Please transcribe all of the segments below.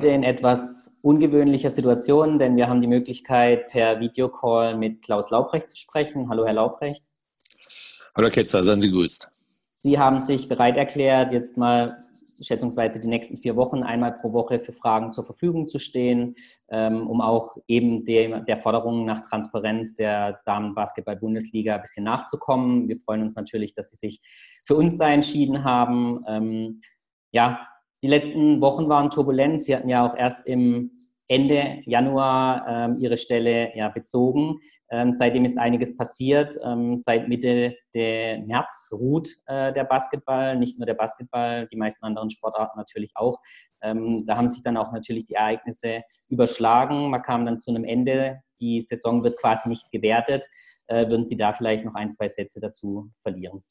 Heute in etwas ungewöhnlicher Situation, denn wir haben die Möglichkeit, per Videocall mit Klaus Laubrecht zu sprechen. Hallo, Herr Laubrecht. Hallo, Ketzer, seien Sie grüßt. Sie haben sich bereit erklärt, jetzt mal schätzungsweise die nächsten vier Wochen einmal pro Woche für Fragen zur Verfügung zu stehen, ähm, um auch eben der, der Forderung nach Transparenz der Damenbasketball-Bundesliga ein bisschen nachzukommen. Wir freuen uns natürlich, dass Sie sich für uns da entschieden haben. Ähm, ja, die letzten Wochen waren turbulent. Sie hatten ja auch erst im Ende Januar ähm, ihre Stelle ja, bezogen. Ähm, seitdem ist einiges passiert. Ähm, seit Mitte der März ruht äh, der Basketball, nicht nur der Basketball, die meisten anderen Sportarten natürlich auch. Ähm, da haben sich dann auch natürlich die Ereignisse überschlagen. Man kam dann zu einem Ende. Die Saison wird quasi nicht gewertet. Äh, würden Sie da vielleicht noch ein, zwei Sätze dazu verlieren?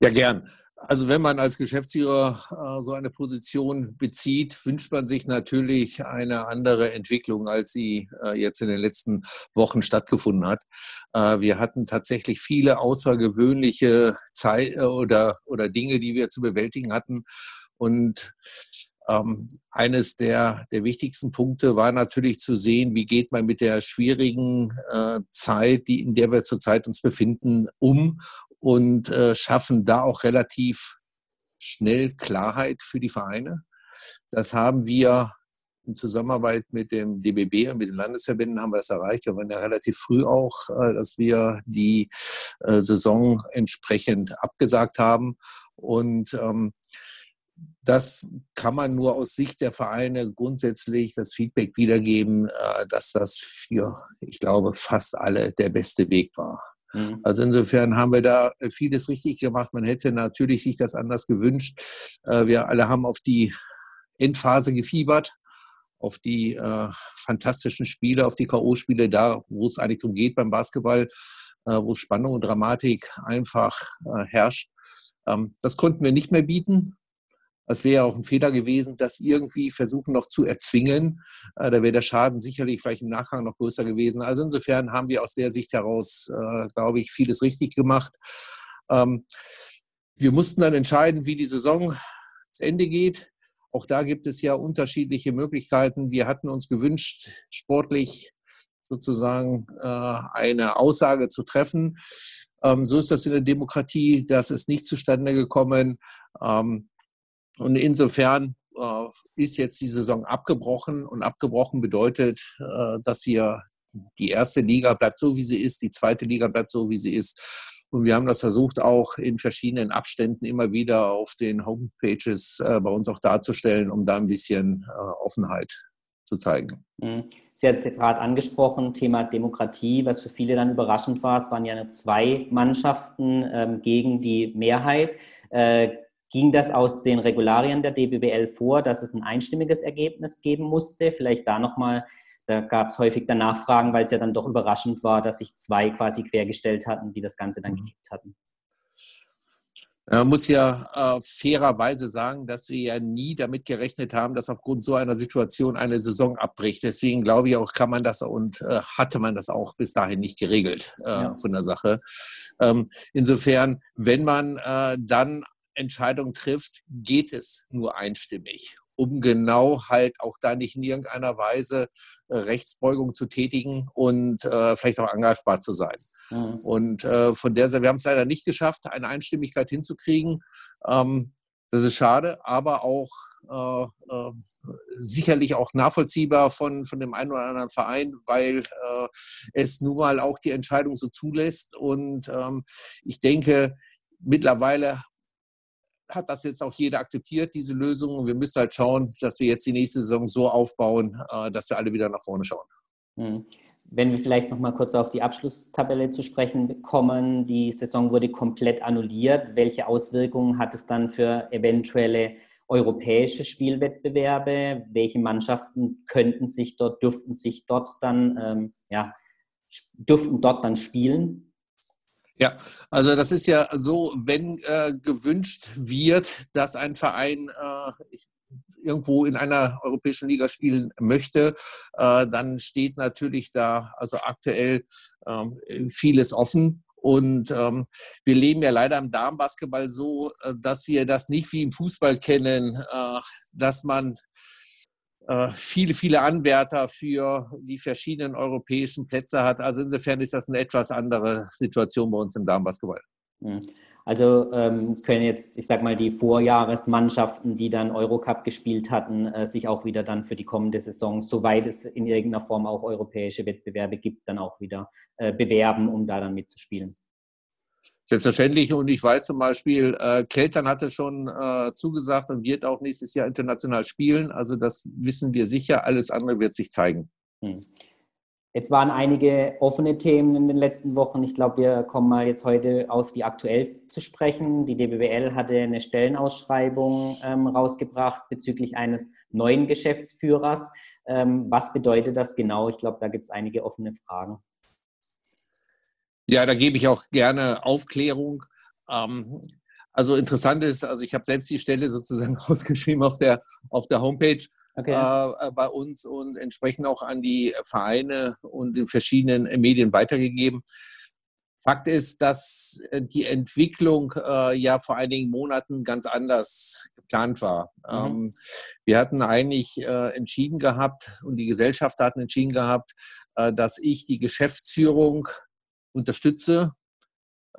Ja, gern. Also wenn man als Geschäftsführer äh, so eine Position bezieht, wünscht man sich natürlich eine andere Entwicklung, als sie äh, jetzt in den letzten Wochen stattgefunden hat. Äh, wir hatten tatsächlich viele außergewöhnliche Zeit äh, oder, oder Dinge, die wir zu bewältigen hatten. Und ähm, eines der, der wichtigsten Punkte war natürlich zu sehen, wie geht man mit der schwierigen äh, Zeit, die, in der wir zurzeit uns befinden, um und äh, schaffen da auch relativ schnell Klarheit für die Vereine. Das haben wir in Zusammenarbeit mit dem DBB und mit den Landesverbänden haben wir das erreicht. Wir waren ja relativ früh auch, äh, dass wir die äh, Saison entsprechend abgesagt haben. Und ähm, das kann man nur aus Sicht der Vereine grundsätzlich das Feedback wiedergeben, äh, dass das für, ich glaube, fast alle der beste Weg war. Mhm. Also insofern haben wir da äh, vieles richtig gemacht. Man hätte natürlich sich das anders gewünscht. Äh, wir alle haben auf die Endphase gefiebert, auf die äh, fantastischen Spiele, auf die K.O.-Spiele, da, wo es eigentlich darum geht beim Basketball, äh, wo Spannung und Dramatik einfach äh, herrscht. Ähm, das konnten wir nicht mehr bieten. Das wäre auch ein Fehler gewesen, das irgendwie versuchen noch zu erzwingen. Äh, da wäre der Schaden sicherlich vielleicht im Nachgang noch größer gewesen. Also insofern haben wir aus der Sicht heraus, äh, glaube ich, vieles richtig gemacht. Ähm, wir mussten dann entscheiden, wie die Saison zu Ende geht. Auch da gibt es ja unterschiedliche Möglichkeiten. Wir hatten uns gewünscht, sportlich sozusagen äh, eine Aussage zu treffen. Ähm, so ist das in der Demokratie. Das ist nicht zustande gekommen. Und insofern äh, ist jetzt die Saison abgebrochen und abgebrochen bedeutet, äh, dass wir die erste Liga bleibt so, wie sie ist, die zweite Liga bleibt so, wie sie ist. Und wir haben das versucht, auch in verschiedenen Abständen immer wieder auf den Homepages äh, bei uns auch darzustellen, um da ein bisschen äh, Offenheit zu zeigen. Mhm. Sie hat es gerade angesprochen, Thema Demokratie, was für viele dann überraschend war. Es waren ja nur zwei Mannschaften ähm, gegen die Mehrheit. Äh, Ging das aus den Regularien der DBBL vor, dass es ein einstimmiges Ergebnis geben musste? Vielleicht da nochmal, da gab es häufig dann Nachfragen, weil es ja dann doch überraschend war, dass sich zwei quasi quergestellt hatten, die das Ganze dann mhm. gekippt hatten. Man muss ja äh, fairerweise sagen, dass wir ja nie damit gerechnet haben, dass aufgrund so einer Situation eine Saison abbricht. Deswegen glaube ich auch, kann man das und äh, hatte man das auch bis dahin nicht geregelt äh, ja. von der Sache. Ähm, insofern, wenn man äh, dann Entscheidung trifft, geht es nur einstimmig, um genau halt auch da nicht in irgendeiner Weise äh, Rechtsbeugung zu tätigen und äh, vielleicht auch angreifbar zu sein. Mhm. Und äh, von der Seite, wir haben es leider nicht geschafft, eine Einstimmigkeit hinzukriegen. Ähm, das ist schade, aber auch äh, äh, sicherlich auch nachvollziehbar von, von dem einen oder anderen Verein, weil äh, es nun mal auch die Entscheidung so zulässt. Und ähm, ich denke, mittlerweile hat das jetzt auch jeder akzeptiert, diese Lösung. Wir müssen halt schauen, dass wir jetzt die nächste Saison so aufbauen, äh, dass wir alle wieder nach vorne schauen. Hm. Wenn wir vielleicht noch mal kurz auf die Abschlusstabelle zu sprechen kommen, die Saison wurde komplett annulliert. Welche Auswirkungen hat es dann für eventuelle europäische Spielwettbewerbe? Welche Mannschaften könnten sich dort, dürften sich dort dann, ähm, ja, dürften dort dann spielen? Ja, also das ist ja so, wenn äh, gewünscht wird, dass ein Verein äh, irgendwo in einer europäischen Liga spielen möchte, äh, dann steht natürlich da also aktuell ähm, vieles offen. Und ähm, wir leben ja leider im Damenbasketball so, äh, dass wir das nicht wie im Fußball kennen, äh, dass man viele, viele Anwärter für die verschiedenen europäischen Plätze hat. Also insofern ist das eine etwas andere Situation bei uns im Damenbasketball. Hm. Also ähm, können jetzt, ich sag mal, die Vorjahresmannschaften, die dann Eurocup gespielt hatten, äh, sich auch wieder dann für die kommende Saison, soweit es in irgendeiner Form auch europäische Wettbewerbe gibt, dann auch wieder äh, bewerben, um da dann mitzuspielen. Selbstverständlich. Und ich weiß zum Beispiel, äh, Keltern hatte schon äh, zugesagt und wird auch nächstes Jahr international spielen. Also das wissen wir sicher. Alles andere wird sich zeigen. Hm. Jetzt waren einige offene Themen in den letzten Wochen. Ich glaube, wir kommen mal jetzt heute auf die aktuellsten zu sprechen. Die DBWL hatte eine Stellenausschreibung ähm, rausgebracht bezüglich eines neuen Geschäftsführers. Ähm, was bedeutet das genau? Ich glaube, da gibt es einige offene Fragen. Ja, da gebe ich auch gerne Aufklärung. Ähm, also interessant ist, also ich habe selbst die Stelle sozusagen ausgeschrieben auf der, auf der Homepage okay. Äh, bei uns und entsprechend auch an die Vereine und in verschiedenen Medien weitergegeben. Fakt ist, dass äh, die Entwicklung äh, ja vor einigen Monaten ganz anders geplant war. Mhm. Ähm, wir hatten eigentlich äh, entschieden gehabt und die Gesellschaft hatten entschieden gehabt, äh, dass ich die Geschäftsführung unterstütze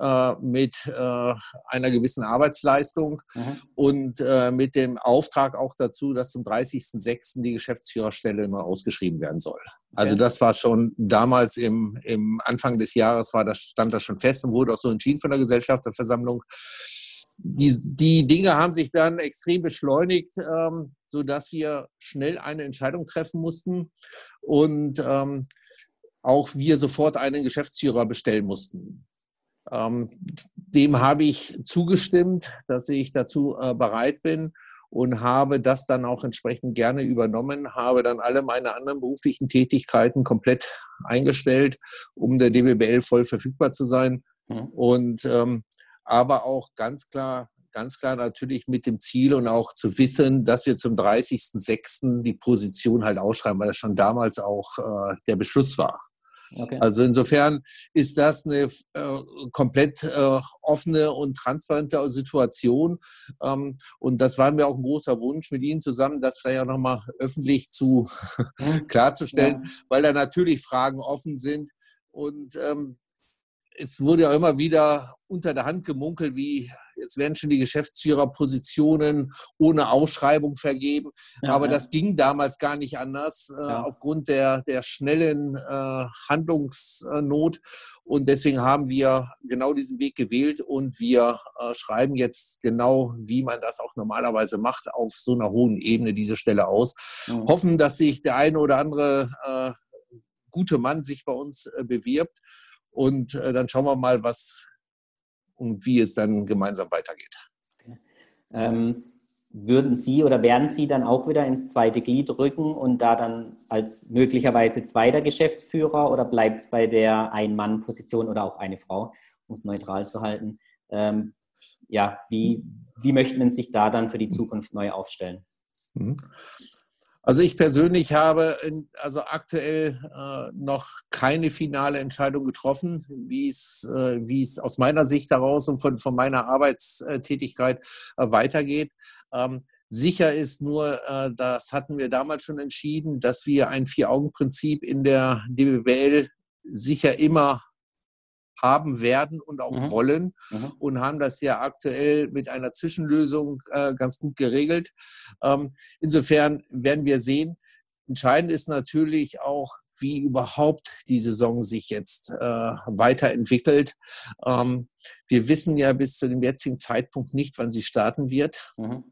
äh, mit äh, einer gewissen Arbeitsleistung mhm. und äh, mit dem Auftrag auch dazu, dass zum 30.06. die Geschäftsführerstelle neu ausgeschrieben werden soll. Also das war schon damals im, im Anfang des Jahres war das, stand das schon fest und wurde auch so entschieden von der Gesellschafterversammlung. Die, die Dinge haben sich dann extrem beschleunigt, ähm, sodass wir schnell eine Entscheidung treffen mussten und ähm, auch wir sofort einen Geschäftsführer bestellen mussten. Ähm, dem habe ich zugestimmt, dass ich dazu äh, bereit bin und habe das dann auch entsprechend gerne übernommen, habe dann alle meine anderen beruflichen Tätigkeiten komplett eingestellt, um der DBBL voll verfügbar zu sein. Mhm. Und ähm, aber auch ganz klar, ganz klar natürlich mit dem Ziel und auch zu wissen, dass wir zum 30.06. die Position halt ausschreiben, weil das schon damals auch äh, der Beschluss war. Okay. Also insofern ist das eine äh, komplett äh, offene und transparente Situation. Ähm, und das war mir auch ein großer Wunsch, mit Ihnen zusammen das vielleicht auch nochmal öffentlich zu klarzustellen, ja. weil da natürlich Fragen offen sind. Und ähm, es wurde ja immer wieder unter der Hand gemunkelt, wie jetzt werden schon die Geschäftsführerpositionen ohne Ausschreibung vergeben. Ja, Aber ja. das ging damals gar nicht anders äh, ja. aufgrund der, der schnellen äh, Handlungsnot. Und deswegen haben wir genau diesen Weg gewählt und wir äh, schreiben jetzt genau, wie man das auch normalerweise macht, auf so einer hohen Ebene diese Stelle aus. Hoffen, dass sich der eine oder andere äh, gute Mann sich bei uns äh, bewirbt. Und äh, dann schauen wir mal, was und wie es dann gemeinsam weitergeht. Okay. Ähm, würden Sie oder werden Sie dann auch wieder ins zweite Glied rücken und da dann als möglicherweise zweiter Geschäftsführer oder bleibt es bei der Ein-Mann-Position oder auch eine Frau, um es neutral zu halten? Ähm, ja, wie, wie möchte man sich da dann für die Zukunft neu aufstellen? Mhm. Also ich persönlich habe in, also aktuell äh, noch keine finale Entscheidung getroffen, wie es, äh, wie es aus meiner Sicht heraus und von, von meiner Arbeitstätigkeit äh, weitergeht. Ähm, sicher ist nur, äh, das hatten wir damals schon entschieden, dass wir ein Vier-Augen-Prinzip in der DBWL sicher immer haben werden und auch mhm. wollen mhm. und haben das ja aktuell mit einer Zwischenlösung äh, ganz gut geregelt. Ähm, insofern werden wir sehen. Entscheidend ist natürlich auch, wie überhaupt die Saison sich jetzt äh, weiterentwickelt. Ähm, wir wissen ja bis zu dem jetzigen Zeitpunkt nicht, wann sie starten wird. Mhm.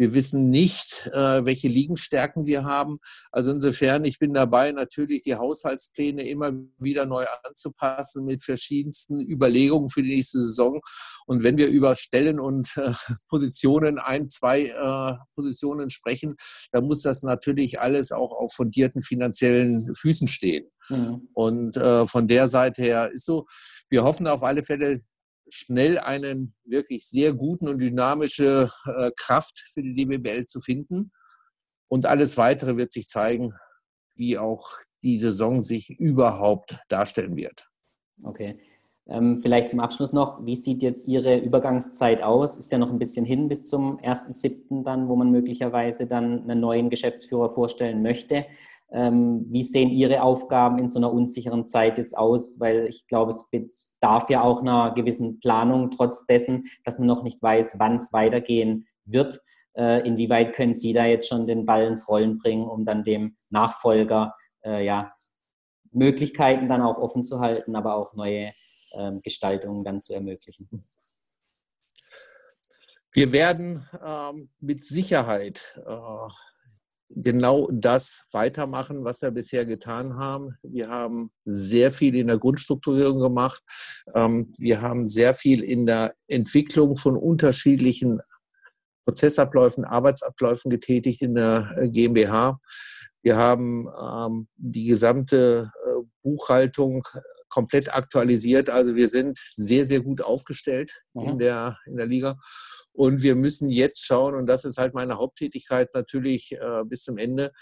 Wir wissen nicht, äh, welche Liegenstärken wir haben. Also insofern, ich bin dabei, natürlich die Haushaltspläne immer wieder neu anzupassen mit verschiedensten Überlegungen für die nächste Saison. Und wenn wir über Stellen und äh, Positionen, ein, zwei äh, Positionen sprechen, dann muss das natürlich alles auch auf fundierten finanziellen Füßen stehen. Mhm. Und äh, von der Seite her ist so, wir hoffen auf alle Fälle, schnell einen wirklich sehr guten und dynamische äh, Kraft für die DBBL zu finden. Und alles Weitere wird sich zeigen, wie auch die Saison sich überhaupt darstellen wird. Okay. Ähm, vielleicht zum Abschluss noch, wie sieht jetzt Ihre Übergangszeit aus? Ist ja noch ein bisschen hin bis zum 1.7. dann, wo man möglicherweise dann einen neuen Geschäftsführer vorstellen möchte. Ähm, wie sehen Ihre Aufgaben in so einer unsicheren Zeit jetzt aus? Weil ich glaube, es bedarf ja auch einer gewissen Planung, trotz dessen, dass man noch nicht weiß, wann es weitergehen wird. Äh, inwieweit können Sie da jetzt schon den Ball ins Rollen bringen, um dann dem Nachfolger äh, ja, Möglichkeiten dann auch offen zu halten, aber auch neue ähm, Gestaltungen dann zu ermöglichen? Wir werden ähm, mit Sicherheit äh, genau das weitermachen, was wir bisher getan haben. Wir haben sehr viel in der Grundstrukturierung gemacht. Ähm, wir haben sehr viel in der Entwicklung von unterschiedlichen Prozessabläufen, Arbeitsabläufen getätigt in der äh, GmbH. Wir haben ähm, die gesamte äh, Buchhaltung komplett aktualisiert. Also wir sind sehr, sehr gut aufgestellt mhm. in, der, in der Liga. Und wir müssen jetzt schauen, und das ist halt meine Haupttätigkeit natürlich äh, bis zum Ende,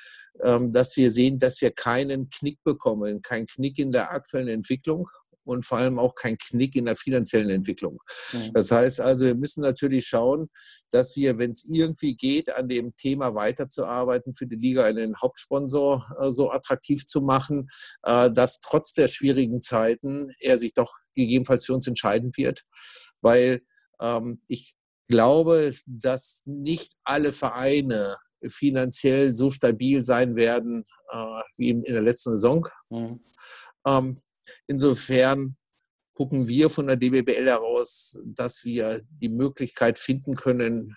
ähm, dass wir sehen, dass wir keinen Knick bekommen, keinen Knick in der aktuellen Entwicklung und vor allem auch kein Knick in der finanziellen Entwicklung. Mhm. Das heißt also, wir müssen natürlich schauen, dass wir, wenn es irgendwie geht, an dem Thema weiterzuarbeiten, für die Liga einen Hauptsponsor äh, so attraktiv zu machen, äh, dass trotz der schwierigen Zeiten er sich doch gegebenenfalls für uns entscheiden wird, weil ähm, ich glaube, dass nicht alle Vereine finanziell so stabil sein werden äh, wie in, in, der letzten Saison. Mhm. Ähm, Insofern gucken wir von der DBBL heraus, dass wir die Möglichkeit finden können,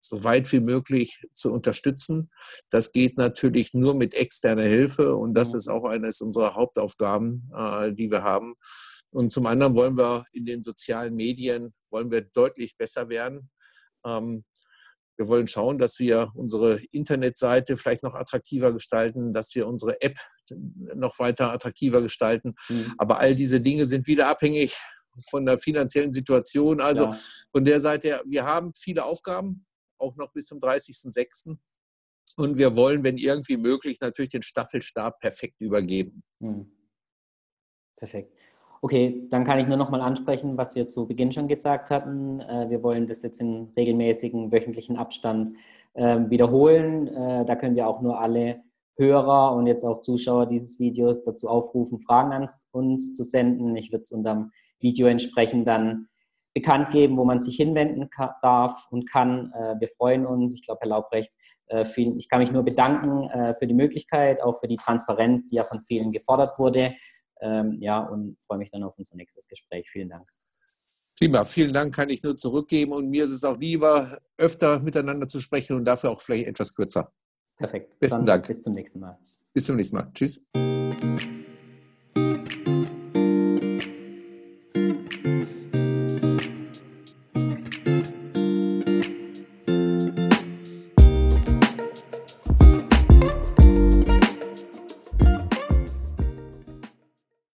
so weit wie möglich zu unterstützen. Das geht natürlich nur mit externer Hilfe und das ist auch eines unserer Hauptaufgaben, äh, die wir haben. Und zum anderen wollen wir in den sozialen Medien wollen wir deutlich besser werden. Ähm, wir wollen schauen, dass wir unsere Internetseite vielleicht noch attraktiver gestalten, dass wir unsere App noch weiter attraktiver gestalten. Mhm. Aber all diese Dinge sind wieder abhängig von der finanziellen Situation. Also ja. von der Seite, wir haben viele Aufgaben, auch noch bis zum 30.06. Und wir wollen, wenn irgendwie möglich, natürlich den Staffelstab perfekt übergeben. Mhm. Perfekt. Okay, dann kann ich nur noch mal ansprechen, was wir zu Beginn schon gesagt hatten. Äh, wir wollen das jetzt in regelmäßigen wöchentlichen Abstand ähm, wiederholen. Äh, da können wir auch nur alle Hörer und jetzt auch Zuschauer dieses Videos dazu aufrufen, Fragen an uns zu senden. Ich würde es unter dem Video entsprechend dann bekannt geben, wo man sich hinwenden darf und kann. Äh, wir freuen uns. Ich glaube, Herr Laubrecht, ich kann mich nur bedanken für die Möglichkeit, auch für die Transparenz, die ja von vielen gefordert wurde. Ähm, ja, und freue mich dann auf unser nächstes Gespräch. Vielen Dank. Prima, vielen Dank kann ich nur zurückgeben und mir ist es auch lieber, öfter miteinander zu sprechen und dafür auch vielleicht etwas kürzer. Perfekt. Besten Dank. Bis zum nächsten Mal. Bis zum nächsten Mal. Tschüss.